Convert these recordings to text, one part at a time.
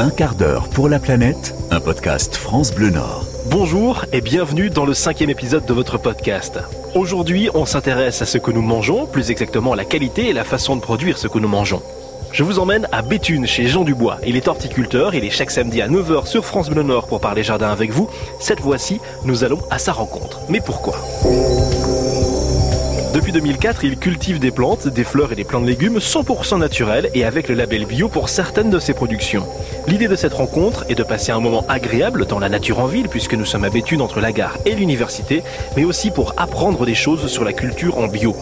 Un quart d'heure pour la planète, un podcast France Bleu Nord. Bonjour et bienvenue dans le cinquième épisode de votre podcast. Aujourd'hui, on s'intéresse à ce que nous mangeons, plus exactement la qualité et la façon de produire ce que nous mangeons. Je vous emmène à Béthune chez Jean Dubois. Il est horticulteur, il est chaque samedi à 9h sur France Bleu Nord pour parler jardin avec vous. Cette fois-ci, nous allons à sa rencontre. Mais pourquoi? Depuis 2004, il cultive des plantes, des fleurs et des plants de légumes 100% naturels et avec le label bio pour certaines de ses productions. L'idée de cette rencontre est de passer un moment agréable dans la nature en ville puisque nous sommes à entre la gare et l'université, mais aussi pour apprendre des choses sur la culture en bio.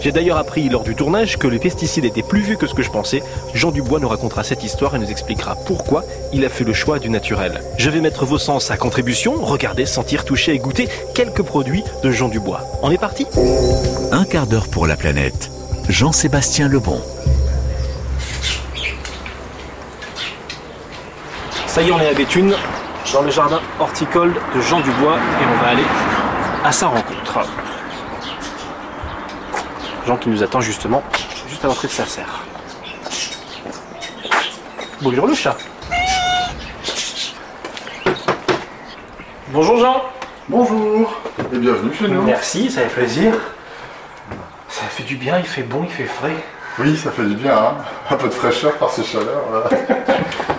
J'ai d'ailleurs appris lors du tournage que les pesticides étaient plus vus que ce que je pensais. Jean Dubois nous racontera cette histoire et nous expliquera pourquoi il a fait le choix du naturel. Je vais mettre vos sens à contribution, regarder, sentir, toucher et goûter quelques produits de Jean Dubois. On est parti? Un quart d'heure pour la planète. Jean-Sébastien Lebon. Ça y est, on est à Béthune, dans le jardin horticole de Jean Dubois et on va aller à sa rencontre. Jean qui nous attend justement juste à l'entrée de sa serre. Bonjour le chat. Bonjour Jean. Bonjour et bienvenue chez nous. Merci, ça fait plaisir. Ça fait du bien, il fait bon, il fait frais. Oui, ça fait du bien, hein un peu de fraîcheur par ces chaleurs. voilà.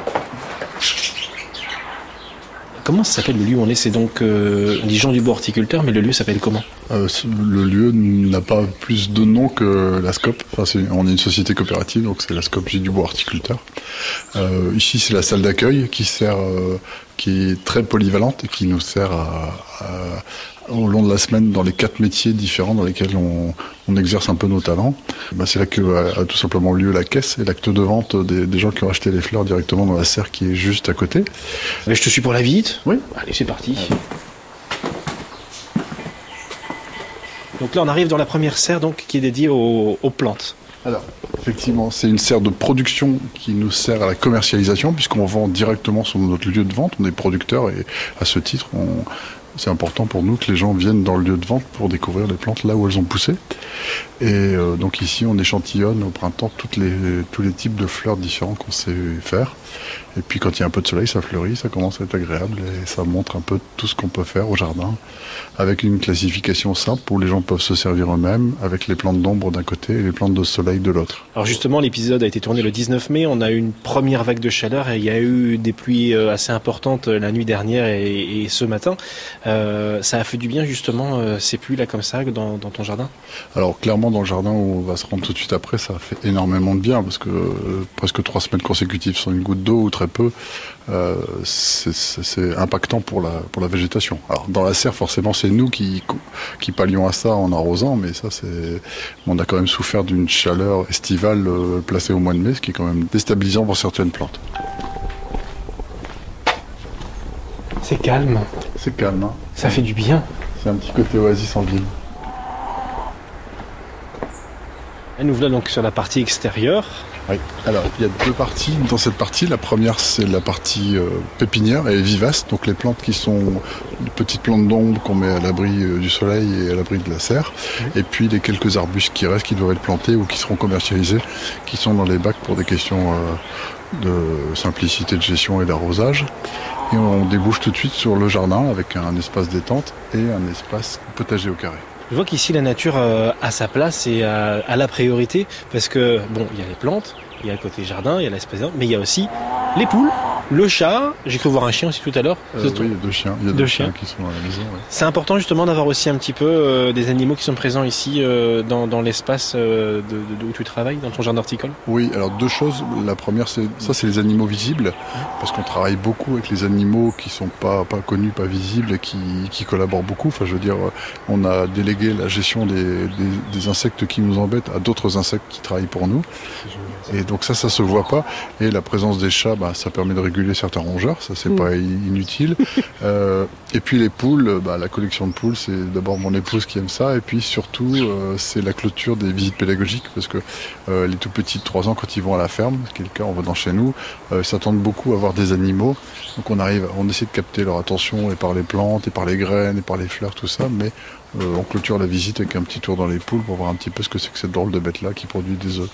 Comment ça s'appelle le lieu où on est C'est donc, euh, on dit Jean Dubois horticulteur, mais le lieu s'appelle comment Euh, le lieu n'a pas plus de nom que la SCOP. On est une société coopérative, donc c'est la SCOP J. Dubois horticulteur. Euh, ici, c'est la salle d'accueil qui sert, euh, qui est très polyvalente et qui nous sert à- au long de la semaine dans les quatre métiers différents dans lesquels on, on exerce un peu nos talents. Bah, c'est là que a, a tout simplement lieu la caisse et l'acte de vente des, des gens qui ont acheté les fleurs directement dans la serre qui est juste à côté. Mais Je te suis pour la visite Oui. Allez, c'est parti. Donc là, on arrive dans la première serre donc, qui est dédiée aux, aux plantes. Alors, effectivement, c'est une serre de production qui nous sert à la commercialisation, puisqu'on vend directement sur notre lieu de vente. On est producteur et à ce titre, on- c'est important pour nous que les gens viennent dans le lieu de vente pour découvrir les plantes là où elles ont poussé. Et euh, donc ici, on échantillonne au printemps toutes les, tous les types de fleurs différents qu'on sait faire. Et puis quand il y a un peu de soleil, ça fleurit, ça commence à être agréable et ça montre un peu tout ce qu'on peut faire au jardin avec une classification simple où les gens peuvent se servir eux-mêmes avec les plantes d'ombre d'un côté et les plantes de soleil de l'autre. Alors justement, l'épisode a été tourné le 19 mai. On a eu une première vague de chaleur et il y a eu des pluies euh, assez importantes euh, la nuit dernière et, et ce matin. Euh, ça a fait du bien justement euh, ces pluies là comme ça dans, ton jardin? Alors clairement dans le jardin où on va se rendre tout de suite après, ça fait énormément de bien parce que euh, presque trois semaines consécutives sans une goutte d'eau ou très peu, c'est- impactant pour la pour la végétation. Alors dans la serre forcément c'est nous qui qui pallions à ça en arrosant, mais ça c'est on a quand même souffert d'une chaleur estivale placée au mois de mai, ce qui est quand même déstabilisant pour certaines plantes. C'est calme, C'est calme, hein ça fait du bien. c'est un petit côté oasis en ville. Et nous voilà donc sur la partie extérieure. Oui. Alors, il y a deux parties dans cette partie. La première, c'est la partie euh, pépinière et vivace, donc les plantes qui sont de petites plantes d'ombre qu'on met à l'abri euh, du soleil et à l'abri de la serre. Et puis les quelques arbustes qui restent, qui doivent être plantés ou qui seront commercialisés, qui sont dans les bacs pour des questions euh, de simplicité de gestion et d'arrosage. Et on débouche tout de suite sur le jardin avec un espace détente et un espace potager au carré. Je vois qu'ici la nature euh, a sa place et a, la priorité parce que bon, il y a les plantes, il y a le côté jardin, il y a l'espace, mais il y a aussi les poules, le chat. J'ai cru voir un chien aussi tout à l'heure. Euh, oui, il y a deux chiens, il y a Deux deux, chiens. chiens. qui sont à la maison. ouais. C'est important justement d'avoir aussi un petit peu euh, des animaux qui sont présents ici euh, dans, dans l'espace de, de- où tu travailles, dans ton jardin horticole? Oui, alors deux choses. La première, c'est ça, c'est les animaux visibles, parce qu'on travaille beaucoup avec les animaux qui sont pas pas connus, pas visibles, et qui, qui collaborent beaucoup. Enfin, je veux dire, on a délégué la gestion des, des, des insectes qui nous embêtent à d'autres insectes qui travaillent pour nous. Et donc ça, ça se voit pas. Et la présence des chats, bah, ça permet de réguler certains rongeurs. Ça, c'est pas i- inutile. Euh, et puis les poules, bah, la collection de poules, c'est d'abord mon épouse qui aime ça. Et puis surtout, euh, c'est la clôture des visites pédagogiques, parce que euh, les tout petits de 3 ans, quand ils vont à la ferme, ce qui est le cas en venant chez nous, euh, ils s'attendent beaucoup à voir des animaux. Donc on arrive, on essaie de capter leur attention et par les plantes, et par les graines, et par les fleurs, tout ça. Mais euh, on clôture la visite avec un petit tour dans les poules pour voir un petit peu ce que c'est que cette drôle de bête-là qui produit des œufs.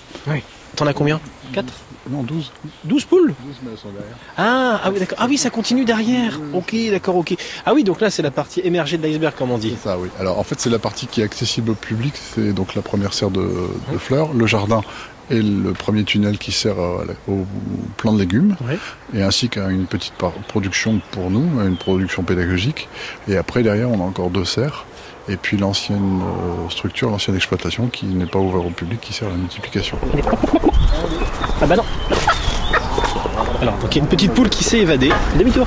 T'en as combien 4 Non, 12. 12 poules 12, mais elles sont derrière. ah, ah oui, d'accord. Ah oui, ça continue derrière. Ok, d'accord, ok. Ah oui, donc là, c'est la partie émergée de l'iceberg, comme on dit. C'est ça, oui. Alors en fait, c'est la partie qui est accessible au public. C'est donc la première serre de, de fleurs, le jardin et le premier tunnel qui sert la- au plan de légumes, et ainsi qu'à une petite production pour nous, une production pédagogique. Et après, derrière, on a encore deux serres. Et puis l'ancienne euh, structure, l'ancienne exploitation qui n'est pas ouverte au public, qui sert à la multiplication. Ah bah non. Alors, donc il y a une petite poule qui s'est évadée. Demi-tour.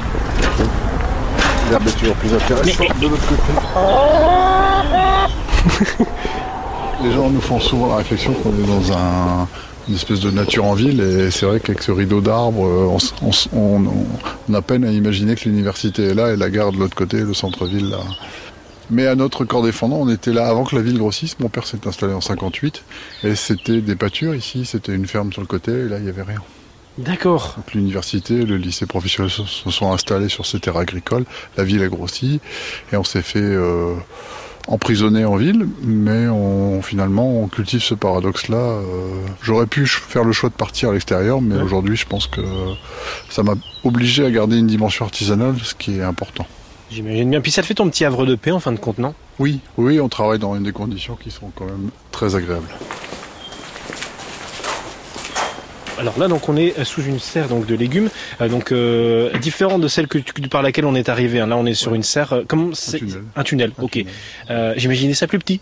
L'herbe est toujours plus intéressante de l'autre côté. Les gens nous font souvent la réflexion qu'on est dans un- une espèce de nature en ville et c'est vrai qu'avec ce rideau d'arbres, euh, on- on a peine à imaginer que l'université est là et la gare de l'autre côté, le centre-ville là. Mais à notre corps défendant, on était là avant que la ville grossisse. Mon père s'est installé en 58 et c'était des pâtures ici, c'était une ferme sur le côté et là il n'y avait rien. D'accord. Donc l'université, le lycée professionnel se sont installés sur ces terres agricoles. La ville a grossi et on s'est fait euh, emprisonner en ville, mais on, finalement on cultive ce paradoxe-là. euh, J'aurais pu faire le choix de partir à l'extérieur, mais Ouais. aujourd'hui je pense que ça m'a obligé à garder une dimension artisanale, ce qui est important. J'imagine bien. Puis ça te fait ton petit havre de paix en fin de compte, non? Oui, oui, on travaille dans des conditions qui sont quand même très agréables. Alors là, donc on est sous une serre donc de légumes, euh, donc euh, différente de celle que tu- par laquelle on est arrivé. hein. Là, on est sur une serre. euh, comment c'est. Un tunnel. Un ok. tunnel. Euh, J'imaginais ça plus petit.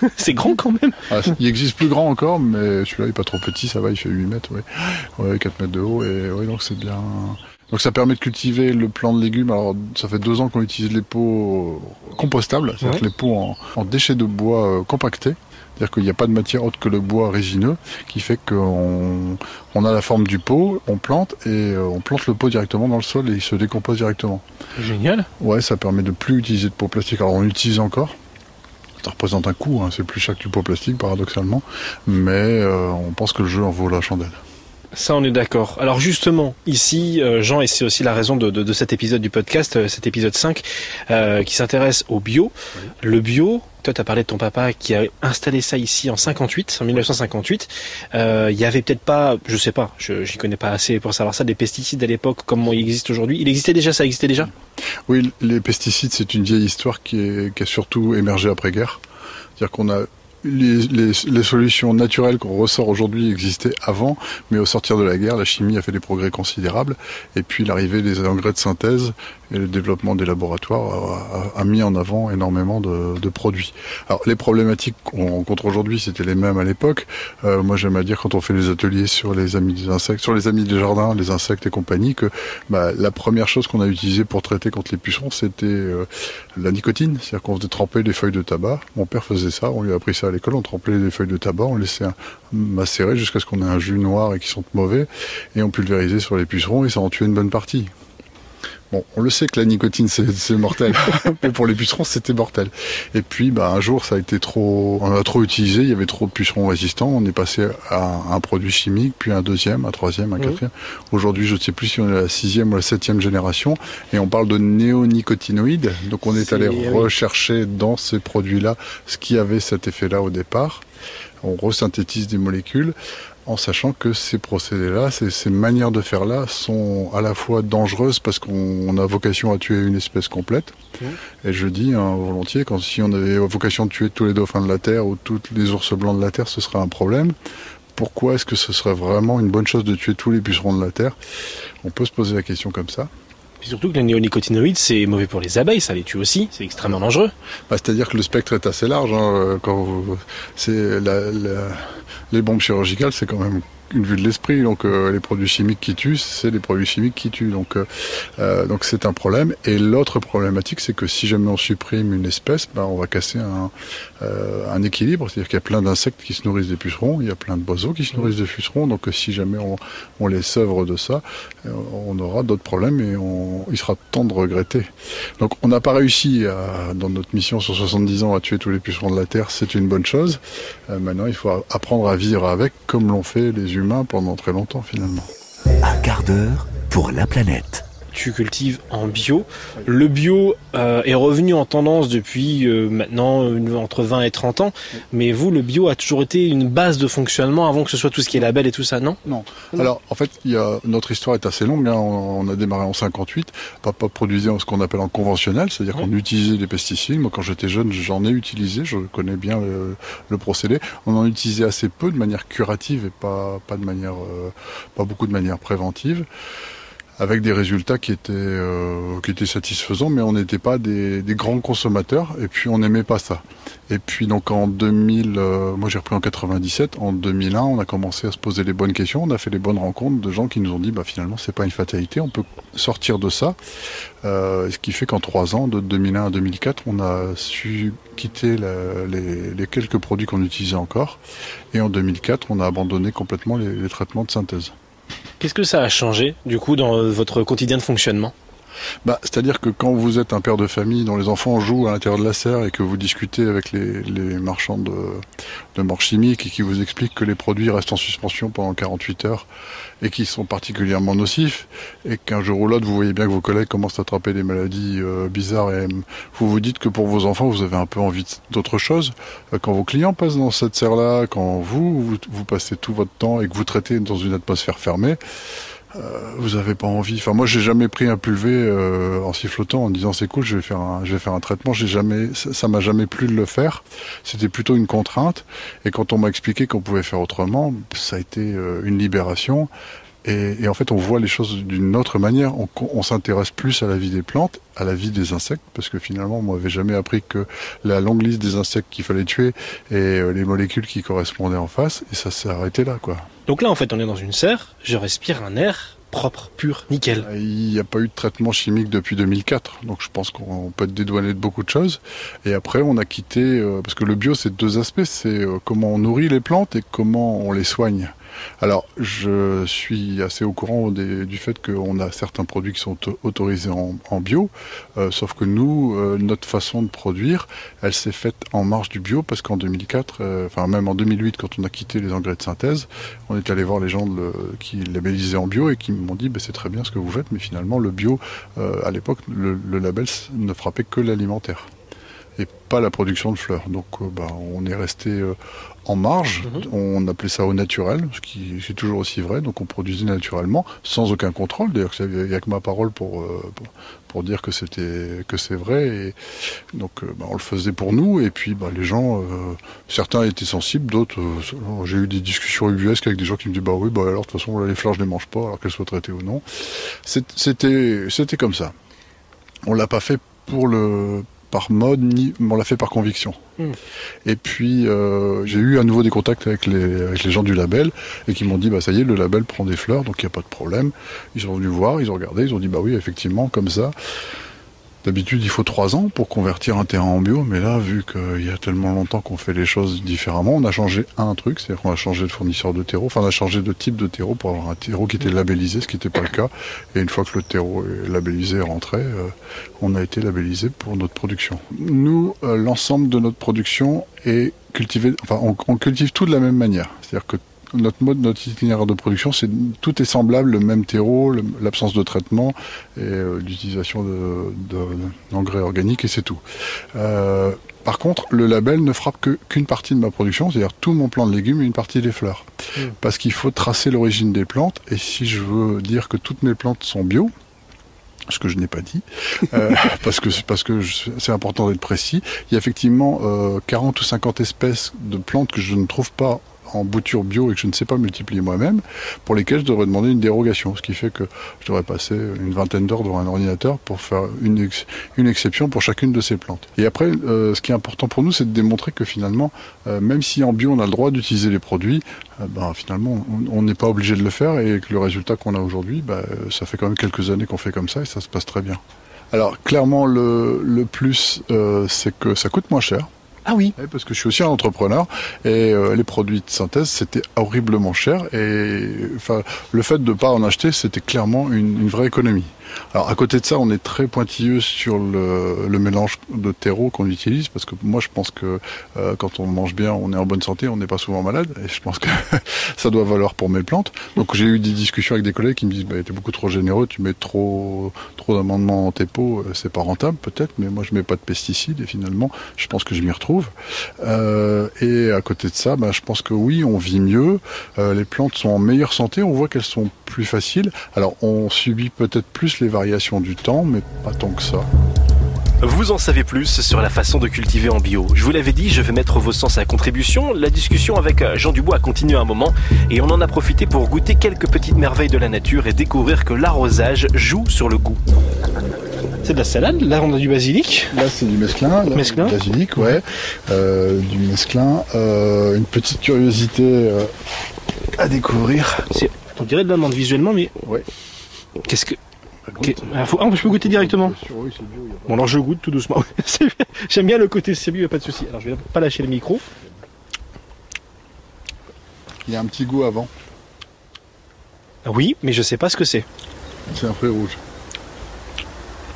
c'est grand quand même. Ah, il existe plus grand encore, mais celui-là il est pas trop petit, ça va, il fait 8 mètres, ouais. Ouais, 4 mètres de haut, et ouais, donc c'est bien. Donc ça permet de cultiver le plant de légumes. Alors ça fait deux ans qu'on utilise les pots compostables, c'est-à-dire Ouais. les pots en, en déchets de bois euh, compactés. C'est-à-dire qu'il n'y a pas de matière autre que le bois résineux, qui fait qu'on on a la forme du pot, on plante et euh, on plante le pot directement dans le sol et il se décompose directement. Génial. Ouais, ça permet de plus utiliser de pot plastique. Alors on utilise encore. Ça représente un coût, hein, c'est plus cher que du pot plastique paradoxalement, mais euh, on pense que le jeu en vaut la chandelle. Ça, on est d'accord. Alors justement, ici, euh, Jean, et c'est aussi la raison de, de- de cet épisode du podcast, euh, cet épisode 5, euh, qui s'intéresse au bio. Le bio, toi, tu as parlé de ton papa qui a installé ça ici en 58, en 1958. Euh, Il y avait peut-être pas, je sais pas, je j'y connais pas assez pour savoir ça, des pesticides à l'époque comme il existe aujourd'hui. Il existait déjà, ça existait déjà? Oui, les pesticides, c'est une vieille histoire qui, est, qui a surtout émergé après-guerre. C'est-à-dire qu'on a les, les- les solutions naturelles qu'on ressort aujourd'hui existaient avant, mais au sortir de la guerre, la chimie a fait des progrès considérables. Et puis l'arrivée des engrais de synthèse et le développement des laboratoires a, mis en avant énormément de, produits. Alors les problématiques qu'on rencontre aujourd'hui, c'était les mêmes à l'époque. Euh, moi, j'aime à dire quand on fait les ateliers sur les amis des insectes, sur les amis des jardins, les insectes et compagnie, que bah, la première chose qu'on a utilisée pour traiter contre les pucerons, c'était euh, la nicotine. C'est-à-dire qu'on faisait tremper des feuilles de tabac. Mon père faisait ça, on lui a appris ça l'école, on trempait des feuilles de tabac, on laissait macérer jusqu'à ce qu'on ait un jus noir et qui sente mauvais, et on pulvérisait sur les pucerons et ça en tuait une bonne partie. Bon, on le sait que la nicotine c'est mortel, mais pour les pucerons c'était mortel. Et puis bah, un jour ça a été trop, on a trop utilisé, il y avait trop de pucerons résistants, on est passé à un produit chimique, puis un deuxième, un troisième, un quatrième. Aujourd'hui je ne sais plus si on est à la sixième ou la septième génération, et on parle de néonicotinoïdes, donc on est, allé oui. rechercher dans ces produits-là ce qui avait cet effet-là au départ. On resynthétise des molécules en sachant que ces procédés-là, ces, ces manières de faire-là sont à la fois dangereuses parce qu'on on a vocation à tuer une espèce complète. Mhm. Et je dis hein, volontiers, quand si on avait vocation de tuer tous les dauphins de la Terre ou tous les ours blancs de la Terre, ce serait un problème. Pourquoi est-ce que ce serait vraiment une bonne chose de tuer tous les pucerons de la Terre? On peut se poser la question comme ça. Puis surtout que les néonicotinoïdes, c'est mauvais pour les abeilles, ça les tue aussi, c'est extrêmement dangereux. Bah, C'est-à-dire que le spectre est assez large. hein, euh, Quand vous- c'est la- la- les bombes chirurgicales, c'est quand même une vue de l'esprit. Donc euh, les produits chimiques qui tuent, c'est des produits chimiques qui tuent. Donc euh, euh, donc c'est un problème. Et l'autre problématique, c'est que si jamais on supprime une espèce, bah, on va casser un, un équilibre. C'est-à-dire qu'il y a plein d'insectes qui se nourrissent des pucerons, il y a plein d'oiseaux qui se nourrissent des pucerons. Donc si jamais on, on les sevre de ça, on aura d'autres problèmes et on, il sera temps de regretter. Donc on n'a pas réussi dans notre mission sur 70 ans à tuer tous les pucerons de la Terre, c'est une bonne chose. Maintenant il faut apprendre à vivre avec comme l'ont fait les humains pendant très longtemps finalement. Un quart d'heure pour la planète. Tu cultives en bio. Le bio euh, est revenu en tendance depuis euh, maintenant entre 20 et 30 ans, mais vous, le bio a toujours été une base de fonctionnement avant que ce soit tout ce qui est label et tout ça, non? Non. Alors, en fait, il y a, notre histoire est assez longue. Hein. On, a démarré en 58. Papa produisait ce qu'on appelle en conventionnel, c'est-à-dire qu'on utilisait des pesticides. Moi, quand j'étais jeune, j'en ai utilisé. Je connais bien le, procédé. On en utilisait assez peu de manière curative et pas, pas de manière, euh, pas beaucoup de manière préventive avec des résultats qui étaient euh, qui étaient satisfaisants, mais on n'était pas des, grands consommateurs et puis on n'aimait pas ça. Et puis donc en 2000, euh, moi j'ai repris en 97, en 2001 on a commencé à se poser les bonnes questions, on a fait les bonnes rencontres de gens qui nous ont dit bah finalement c'est pas une fatalité, on peut sortir de ça. Euh, ce qui fait qu'en trois ans, de 2001 à 2004, on a su quitter les, les, quelques produits qu'on utilisait encore, et en 2004 on a abandonné complètement les traitements de synthèse. Qu'est-ce que ça a changé, du coup, dans votre quotidien de fonctionnement? Bah, C'est-à-dire que quand vous êtes un père de famille dont les enfants jouent à l'intérieur de la serre et que vous discutez avec les, marchands de, de morts chimiques et qui vous expliquent que les produits restent en suspension pendant 48 heures et qui sont particulièrement nocifs et qu'un jour ou l'autre vous voyez bien que vos collègues commencent à attraper des maladies euh, bizarres et vous vous dites que pour vos enfants vous avez un peu envie d'autre chose. Euh, quand vos clients passent dans cette serre-là, quand vous, vous passez tout votre temps et que vous traitez dans une atmosphère fermée, vous avez pas envie. Enfin, moi, j'ai jamais pris un pulvé euh, en sifflotant en disant c'est cool, je vais faire un, je vais faire un traitement. J'ai jamais, ça m'a jamais plu de le faire. C'était plutôt une contrainte. Et quand on m'a expliqué qu'on pouvait faire autrement, ça a été euh, une libération. Et, et, en fait, on voit les choses d'une autre manière. On, on s'intéresse plus à la vie des plantes, à la vie des insectes, parce que finalement, moi, j'avais jamais appris que la longue liste des insectes qu'il fallait tuer et les molécules qui correspondaient en face. Et ça s'est arrêté là, quoi. Donc là, en fait, on est dans une serre, je respire un air propre, pur, nickel. Il n'y a pas eu de traitement chimique depuis 2004, donc je pense qu'on peut être dédouané de beaucoup de choses. Et après, on a quitté, euh, parce que le bio, c'est deux aspects, c'est euh, comment on nourrit les plantes et comment on les soigne. Alors, je suis assez au courant du fait qu'on a certains produits qui sont autorisés en, bio, euh, sauf que nous, euh, notre façon de produire, elle s'est faite en marge du bio, parce qu'en 2004, euh, enfin même en 2008, quand on a quitté les engrais de synthèse, on est allé voir les gens qui labellisaient en bio et qui m'ont dit, bah, c'est très bien ce que vous faites, mais finalement, le bio, à l'époque, le, le label ne frappait que l'alimentaire et pas la production de fleurs. Donc bah, on est resté en marge. Mhm. On appelait ça au naturel, ce qui est toujours aussi vrai. Donc on produisait naturellement, sans aucun contrôle. D'ailleurs, il n'y a que ma parole pour, euh, pour, dire que c'était que c'est vrai. Et donc euh, bah, on le faisait pour nous. Et puis bah, les gens, euh, certains étaient sensibles, d'autres. J'ai eu des discussions ubuesques avec des gens qui me disent bah oui, bah alors de toute façon les fleurs je les mange pas, alors qu'elles soient traitées ou non. C'était c'était comme ça. On l'a pas fait pour le par mode, ni on l'a fait par conviction. Hmm. Et puis euh, j'ai eu à nouveau des contacts avec les, avec les gens du label et qui m'ont dit bah ça y est le label prend des fleurs donc il n'y a pas de problème. Ils sont venus voir, ils ont regardé, ils ont dit bah oui effectivement comme ça D'habitude, il faut trois ans pour convertir un terrain en bio, mais là, vu qu'il y a tellement longtemps qu'on fait les choses différemment, on a changé un truc, c'est-à-dire qu'on a changé de fournisseur de terreau, enfin on a changé de type de terreau pour avoir un terreau qui était labellisé, ce qui n'était pas le cas. Et une fois que le terreau est labellisé et rentré, euh, on a été labellisé pour notre production. Nous, euh, l'ensemble de notre production est cultivé, enfin on, on cultive tout de la même manière. C'est-à-dire que notre mode, notre itinéraire de production, c'est tout est semblable, le même terreau, l'absence de traitement et euh, l'utilisation d'engrais de, organiques et c'est tout. Euh, par contre, le label ne frappe qu'une partie de ma production, c'est-à-dire tout mon plan de légumes et une partie des fleurs. Hmm. Parce qu'il faut tracer l'origine des plantes et si je veux dire que toutes mes plantes sont bio, ce que je n'ai pas dit, euh, parce que parce que c'est important d'être précis. Il y a effectivement euh, 40 ou 50 espèces de plantes que je ne trouve pas en bouture bio et que je ne sais pas multiplier moi-même, pour lesquels je devrais demander une dérogation. Ce qui fait que je devrais passer une vingtaine d'heures devant un ordinateur pour faire une, une exception pour chacune de ces plantes. Et après, euh, ce qui est important pour nous, c'est de démontrer que finalement, euh, même si en bio on a le droit d'utiliser les produits, euh, ben, finalement on n'est pas obligé de le faire et que le résultat qu'on a aujourd'hui, ben, ça fait quand même quelques années qu'on fait comme ça et ça se passe très bien. Alors clairement le, le plus, c'est que ça coûte moins cher Ah oui. Parce que je suis aussi un entrepreneur et euh, les produits de synthèse c'était horriblement cher et enfin le fait de ne pas en acheter c'était clairement une, vraie économie. Alors à côté de ça, on est très pointilleux sur le, mélange de terreau qu'on utilise parce que moi je pense que euh, quand on mange bien, on est en bonne santé, on n'est pas souvent malade et je pense que ça doit valoir pour mes plantes. Donc j'ai eu des discussions avec des collègues qui me disent bah, t'es beaucoup trop généreux, tu mets trop trop d'amendements dans tes pots, euh, c'est pas rentable peut-être, mais moi je mets pas de pesticides et finalement je pense que je m'y retrouve. Euh, et à côté de ça, bah, je pense que oui, on vit mieux, euh, les plantes sont en meilleure santé, on voit qu'elles sont plus faciles. Alors on subit peut-être plus les variations du temps, mais pas tant que ça. Vous en savez plus sur la façon de cultiver en bio. Je vous l'avais dit, je vais mettre vos sens à contribution. La discussion avec euh, Jean Dubois a continué un moment et on en a profité pour goûter quelques petites merveilles de la nature et découvrir que l'arrosage joue sur le goût. C'est de la salade, là on a du basilic. Là c'est du mesclin, là, mesclin. du basilic, ouais, euh, du mesclin. Euh, une petite curiosité euh, à découvrir. On dirait de l'amande visuellement, mais Ouais. qu'est-ce que ah, faut... ah, je peux goûter directement. Bon, alors je goûte tout doucement. J'aime bien le côté c'est bio, pas de souci. Alors je vais pas lâcher le micro. Il y a un petit goût avant. Oui, mais je sais pas ce que c'est. C'est un fruit rouge.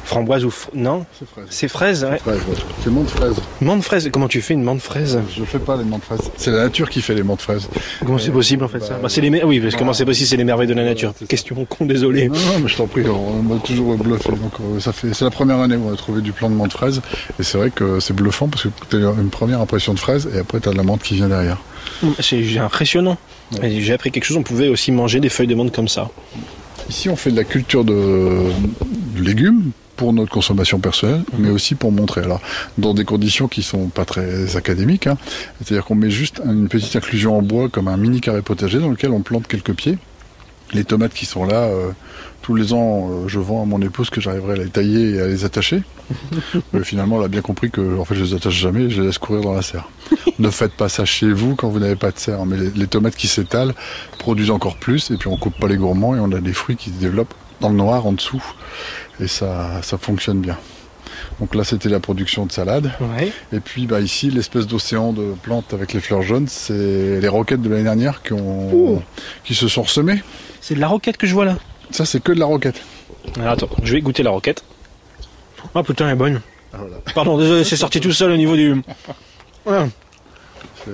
Framboise ou non C'est fraise. C'est fraise. Ouais. Fraise, ouais. C'est menthe fraise. Menthe fraise. Comment tu fais une menthe fraise Je fais pas les menthes fraises. C'est la nature qui fait les menthes fraises. Comment c'est possible en fait ça bah, bah, C'est les oui, parce que bah, comment c'est possible C'est les merveilles de la nature. Question con, désolé. Non, non, mais je t'en prie, on m'a toujours bluffé. Donc, euh, ça fait, c'est la première année où on a trouvé du plant de menthe fraise. Et c'est vrai que c'est bluffant parce que tu as une première impression de fraise et après tu as de la menthe qui vient derrière. C'est c'est impressionnant. J'ai appris quelque chose. On pouvait aussi manger des feuilles de menthe comme ça. Ici, on fait de la culture de, de légumes pour notre consommation personnelle, mais aussi pour montrer. Alors, dans des conditions qui sont pas très académiques, hein. c'est-à-dire qu'on met juste une petite inclusion en bois comme un mini carré potager dans lequel on plante quelques pieds. Les tomates qui sont là, euh, tous les ans, euh, je vends à mon épouse que j'arriverai à les tailler et à les attacher. Mais finalement, elle a bien compris que en fait, je les attache jamais, je les laisse courir dans la serre. ne faites pas ça chez vous quand vous n'avez pas de serre. Mais les, les tomates qui s'étalent produisent encore plus, et puis on coupe pas les gourmands et on a des fruits qui se développent dans le noir en dessous, et ça, ça fonctionne bien. Donc là, c'était la production de salade. Ouais. Et puis bah, ici, l'espèce d'océan de plantes avec les fleurs jaunes, c'est les roquettes de l'année dernière qui, ont, Ouh. qui se sont ressemées. C'est de la roquette que je vois là. Ça, c'est que de la roquette. Alors, attends, je vais goûter la roquette. Ah putain, elle est bonne. Ah, voilà. Pardon, désolé, c'est sorti tout seul au niveau du. Ah, C'est-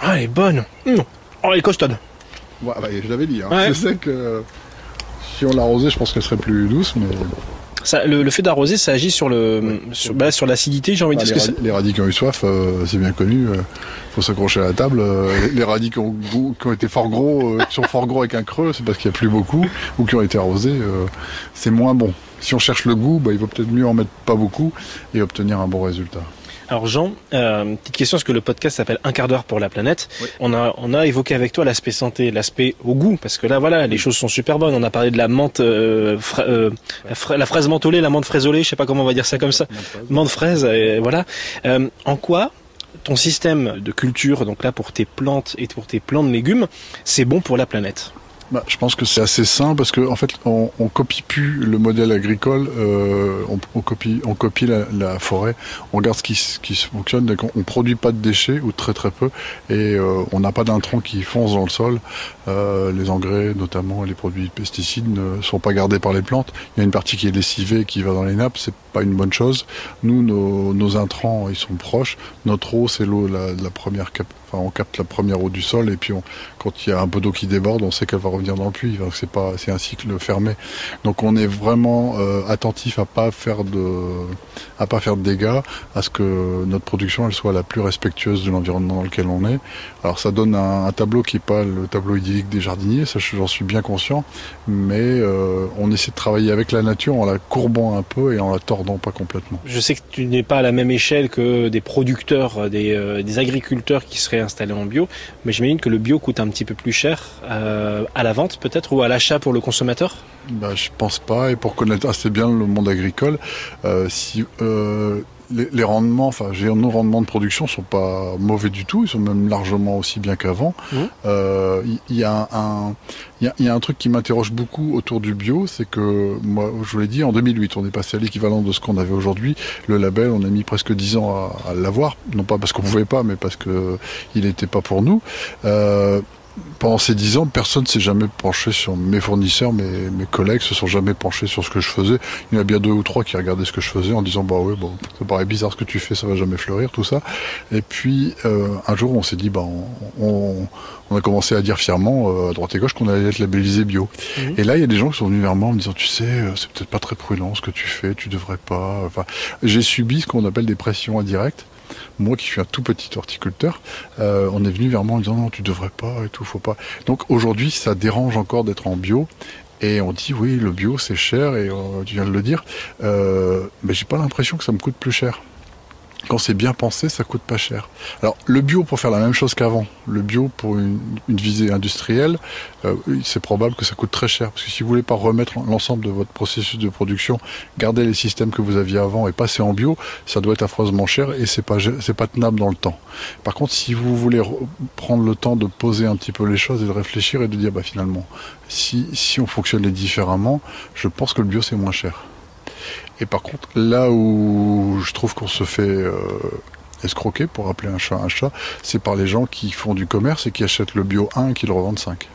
Ah, elle est bonne. Mmh. Oh, elle est costaude. Ouais, bah, je l'avais dit. Hein. Ouais. Je sais que si on l'arrosait, je pense qu'elle serait plus douce, mais Ça, le, le fait d'arroser, ça agit sur le sur, bah, sur l'acidité, j'ai envie de bah, dire les, ra- les radis qui ont eu soif, euh, c'est bien connu. Il faut s'accrocher à la table. Euh, les- radis qui ont, qui ont été fort gros, euh, qui sont fort gros avec un creux, c'est parce qu'il n'y a plus beaucoup, ou qui ont été arrosés, euh, c'est moins bon. Si on cherche le goût, bah, il vaut peut-être mieux en mettre pas beaucoup et obtenir un bon résultat. Alors Jean, euh, petite question, parce que le podcast s'appelle Un quart d'heure pour la planète. Oui. On a on a évoqué avec toi l'aspect santé, l'aspect au goût, parce que là voilà, les choses sont super bonnes. On a parlé de la menthe, euh, fra- euh, la, fra- la fraise mentholée, la menthe fraisolée, je sais pas comment on va dire ça comme ça. menthe fraise, et voilà. En quoi ton système de culture, donc là pour tes plantes et pour tes plants de légumes, c'est bon pour la planète? Bah, je pense que c'est assez sain parce que en fait on, on copie plus le modèle agricole, euh, on, on copie, on copie la, la forêt, on regarde ce qui, s- qui fonctionne, donc on, on produit pas de déchets ou très très peu et euh, on n'a pas d'intrants qui foncent dans le sol. Euh, les engrais notamment les produits de pesticides ne sont pas gardés par les plantes. Il y a une partie qui est lessivée qui va dans les nappes, c'est pas une bonne chose. Nous nos, nos intrants ils sont proches. Notre eau c'est l'eau la, la première cap, on capte la première eau du sol et puis on, quand il y a un peu d'eau qui déborde, on sait qu'elle va revenir dans le puits. C'est pas, c'est un cycle fermé. Donc on est vraiment euh, attentif à pas faire de, à pas faire de dégâts, à ce que notre production elle soit la plus respectueuse de l'environnement dans lequel on est. Alors ça donne un, tableau qui est pas le tableau idyllique des jardiniers, ça j'en suis bien conscient, mais euh, on essaie de travailler avec la nature en la courbant un peu et en la tordant pas complètement. Je sais que tu n'es pas à la même échelle que des producteurs, euh, des agriculteurs qui seraient installés en bio, mais j'imagine que le bio coûte un petit peu plus cher euh, à la vente peut-être ou à l'achat pour le consommateur? Bah, je pense pas. Et pour connaître assez bien le monde agricole, euh, si les, rendements, enfin, nos rendements de production sont pas mauvais du tout. Ils sont même largement aussi bien qu'avant. Mmh. Euh, il y, a un, il y, a un truc qui m'interroge beaucoup autour du bio, c'est que moi, je vous l'ai dit, en 2008, on est passé à l'équivalent de ce qu'on avait aujourd'hui. Le label, on a mis presque 10 ans à, à l'avoir, non pas parce qu'on pouvait pas, mais parce que il n'était pas pour nous. Euh, pendant ces dix ans, personne ne s'est jamais penché sur mes fournisseurs, mes, mes collègues se sont jamais penchés sur ce que je faisais. Il y en a bien deux ou trois qui regardaient ce que je faisais en disant bah ouais bon ça paraît bizarre ce que tu fais, ça va jamais fleurir tout ça. Et puis euh, un jour on s'est dit bah on, on, a commencé à dire fièrement euh, à droite et gauche qu'on allait être labellisé bio. Mhm. Et là il y a des gens qui sont venus vers moi en me disant tu sais euh, c'est peut-être pas très prudent ce que tu fais, tu devrais pas. Enfin j'ai subi ce qu'on appelle des pressions indirectes moi qui suis un tout petit horticulteur, euh, on est venu vers moi en disant non, tu devrais pas et tout, faut pas. Donc aujourd'hui, ça dérange encore d'être en bio. Et on dit oui, le bio c'est cher et euh, tu viens de le dire, euh, mais j'ai pas l'impression que ça me coûte plus cher quand c'est bien pensé, ça coûte pas cher. Alors le bio pour faire la même chose qu'avant, le bio pour une, visée industrielle, euh, c'est probable que ça coûte très cher parce que si vous voulez pas remettre l'ensemble de votre processus de production, garder les systèmes que vous aviez avant et passer en bio, ça doit être affreusement cher et c'est pas c'est pas tenable dans le temps. Par contre, si vous voulez prendre le temps de poser un petit peu les choses et de réfléchir et de dire bah finalement si si on fonctionnait différemment, je pense que le bio c'est moins cher. Et par contre, là où je trouve qu'on se fait euh, escroquer, pour appeler un chat un chat, c'est par les gens qui font du commerce et qui achètent le bio 1 et qui le revendent 5.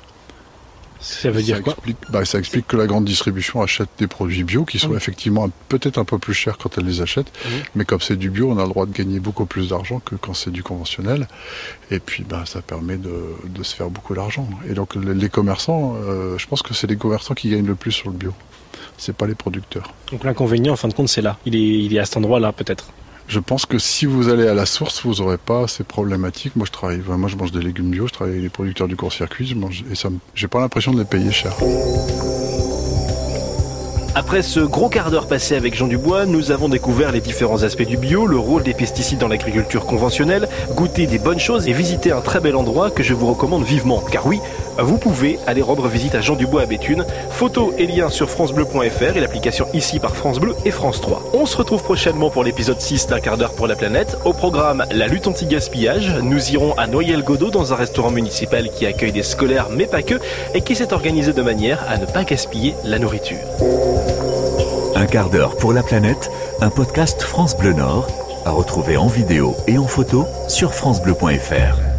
Ça veut dire quoi bah, Ça explique que la grande distribution achète des produits bio qui sont effectivement peut-être un peu plus chers quand elle les achète, mais comme c'est du bio, on a le droit de gagner beaucoup plus d'argent que quand c'est du conventionnel. Et puis bah, ça permet de, se faire beaucoup d'argent. Et donc les commerçants, euh, je pense que c'est les commerçants qui gagnent le plus sur le bio c'est pas les producteurs. Donc l'inconvénient, en fin de compte, c'est là. Il est, il est à cet endroit-là, peut-être. Je pense que si vous allez à la source, vous n'aurez pas ces problématiques. Moi, je travaille, moi, je mange des légumes bio, je travaille avec les producteurs du court-circuit, je mange, et ça, j'ai pas l'impression de les payer cher. Après ce gros quart d'heure passé avec Jean Dubois, nous avons découvert les différents aspects du bio, le rôle des pesticides dans l'agriculture conventionnelle, goûté des bonnes choses et visité un très bel endroit que je vous recommande vivement. Car oui, vous pouvez aller rendre visite à Jean Dubois à Béthune. Photos et liens sur francebleu.fr et l'application ici par France Bleu et France 3. On se retrouve prochainement pour l'épisode 6 d'un quart d'heure pour la planète. Au programme, la lutte anti-gaspillage. Nous irons à Noyel-Godot dans un restaurant municipal qui accueille des scolaires mais pas que et qui s'est organisé de manière à ne pas gaspiller la nourriture. Un quart d'heure pour la planète, un podcast France Bleu Nord, à retrouver en vidéo et en photo sur francebleu.fr.